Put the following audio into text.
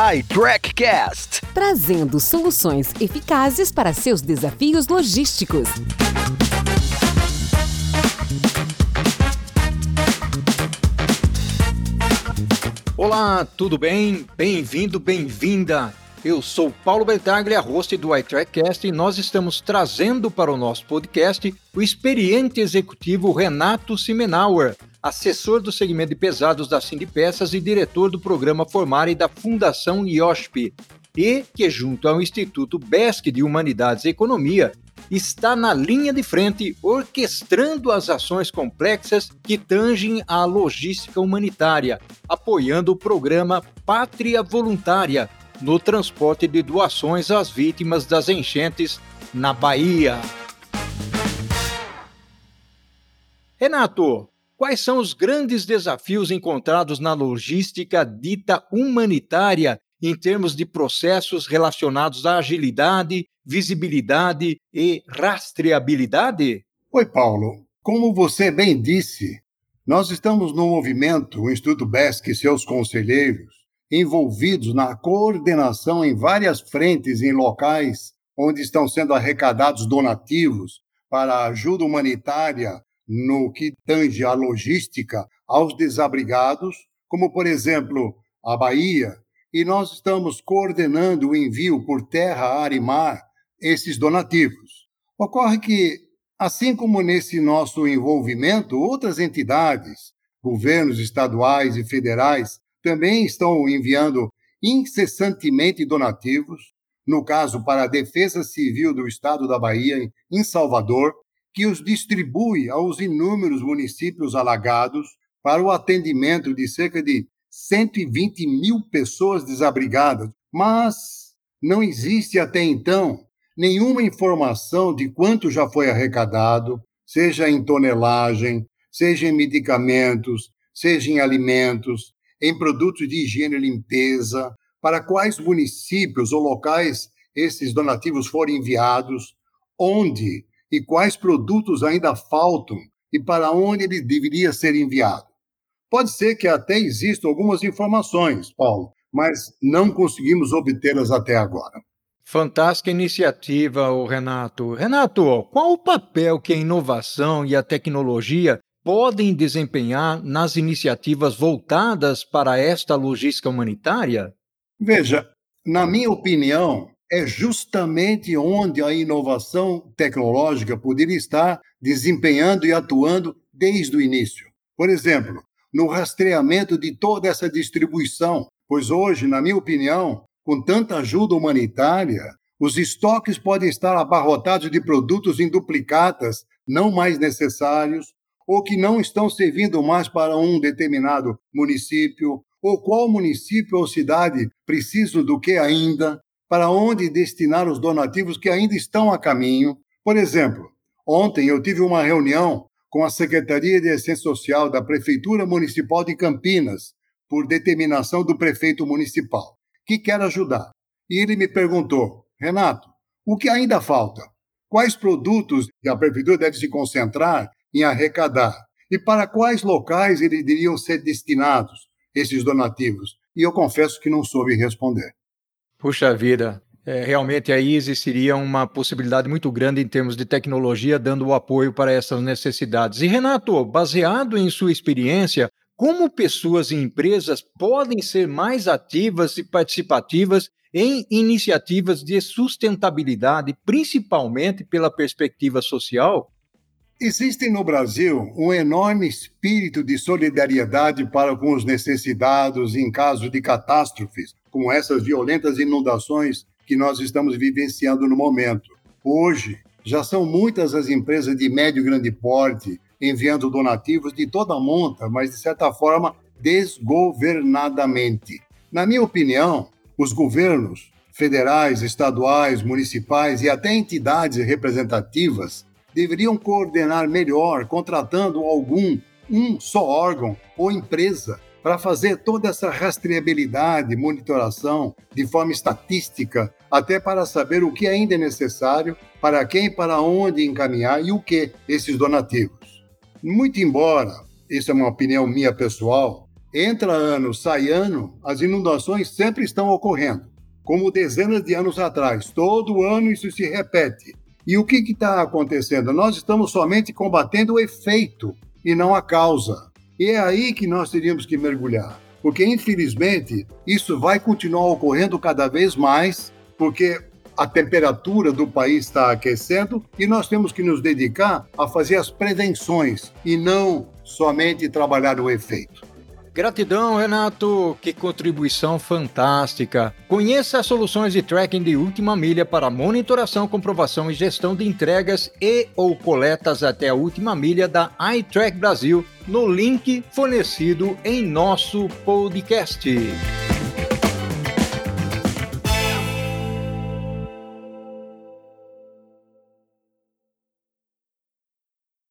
iTrackCast trazendo soluções eficazes para seus desafios logísticos. Olá, tudo bem? Bem-vindo, bem-vinda. Eu sou Paulo Bertaglia, host do iTrackcast, e nós estamos trazendo para o nosso podcast o experiente executivo Renato Simenauer, assessor do segmento de pesados da Cindy Peças e diretor do programa Formare da Fundação IOSP, e que, junto ao Instituto BESC de Humanidades e Economia, está na linha de frente orquestrando as ações complexas que tangem a logística humanitária, apoiando o programa Pátria Voluntária no transporte de doações às vítimas das enchentes na Bahia. Renato, quais são os grandes desafios encontrados na logística dita humanitária em termos de processos relacionados à agilidade, visibilidade e rastreabilidade? Oi, Paulo. Como você bem disse, nós estamos no movimento, o Instituto BESC e seus conselheiros, envolvidos na coordenação em várias frentes em locais onde estão sendo arrecadados donativos para ajuda humanitária no que tange a logística aos desabrigados, como, por exemplo, a Bahia, e nós estamos coordenando o envio por terra, ar e mar esses donativos. Ocorre que, assim como nesse nosso envolvimento, outras entidades, governos estaduais e federais, também estão enviando incessantemente donativos, no caso para a Defesa Civil do Estado da Bahia, em Salvador, que os distribui aos inúmeros municípios alagados para o atendimento de cerca de 120 mil pessoas desabrigadas. Mas não existe até então nenhuma informação de quanto já foi arrecadado, seja em tonelagem, seja em medicamentos, seja em alimentos, em produtos de higiene e limpeza, para quais municípios ou locais esses donativos foram enviados, onde e quais produtos ainda faltam e para onde ele deveria ser enviado. Pode ser que até existam algumas informações, Paulo, mas não conseguimos obtê-las até agora. Fantástica iniciativa, Renato. Renato, qual o papel que a inovação e a tecnologia podem desempenhar nas iniciativas voltadas para esta logística humanitária? Veja, na minha opinião, é justamente onde a inovação tecnológica poderia estar desempenhando e atuando desde o início. Por exemplo, no rastreamento de toda essa distribuição, pois hoje, na minha opinião, com tanta ajuda humanitária, os estoques podem estar abarrotados de produtos em duplicatas não mais necessários ou que não estão servindo mais para um determinado município, ou qual município ou cidade precisam do que ainda, para onde destinar os donativos que ainda estão a caminho. Por exemplo, ontem eu tive uma reunião com a Secretaria de Assistência Social da Prefeitura Municipal de Campinas, por determinação do prefeito municipal, que quer ajudar. E ele me perguntou: Renato, o que ainda falta? Quais produtos a prefeitura deve se concentrar em arrecadar e para quais locais eles iriam ser destinados esses donativos? E eu confesso que não soube responder. Puxa vida, é, realmente aí existiria uma possibilidade muito grande em termos de tecnologia dando o apoio para essas necessidades. E Renato, baseado em sua experiência, como pessoas e empresas podem ser mais ativas e participativas em iniciativas de sustentabilidade, principalmente pela perspectiva social? Existe no Brasil um enorme espírito de solidariedade para com os necessitados em caso de catástrofes, como essas violentas inundações que nós estamos vivenciando no momento. Hoje, já são muitas as empresas de médio e grande porte enviando donativos de toda a monta, mas de certa forma desgovernadamente. Na minha opinião, os governos federais, estaduais, municipais e até entidades representativas deveriam coordenar melhor, contratando algum, um só órgão ou empresa para fazer toda essa rastreabilidade, monitoração de forma estatística, até para saber o que ainda é necessário, para quem, para onde encaminhar e o que esses donativos. Muito embora, isso é uma opinião minha pessoal, Entra ano, sai ano, as inundações sempre estão ocorrendo, como dezenas de anos atrás. Todo ano isso se repete. E o que está acontecendo? Nós estamos somente combatendo o efeito e não a causa. E é aí que nós teríamos que mergulhar. Porque, infelizmente, isso vai continuar ocorrendo cada vez mais, porque a temperatura do país está aquecendo e nós temos que nos dedicar a fazer as prevenções e não somente trabalhar o efeito. Gratidão, Renato. Que contribuição fantástica. Conheça as soluções de tracking de última milha para monitoração, comprovação e gestão de entregas e ou coletas até a última milha da iTrack Brasil no link fornecido em nosso podcast.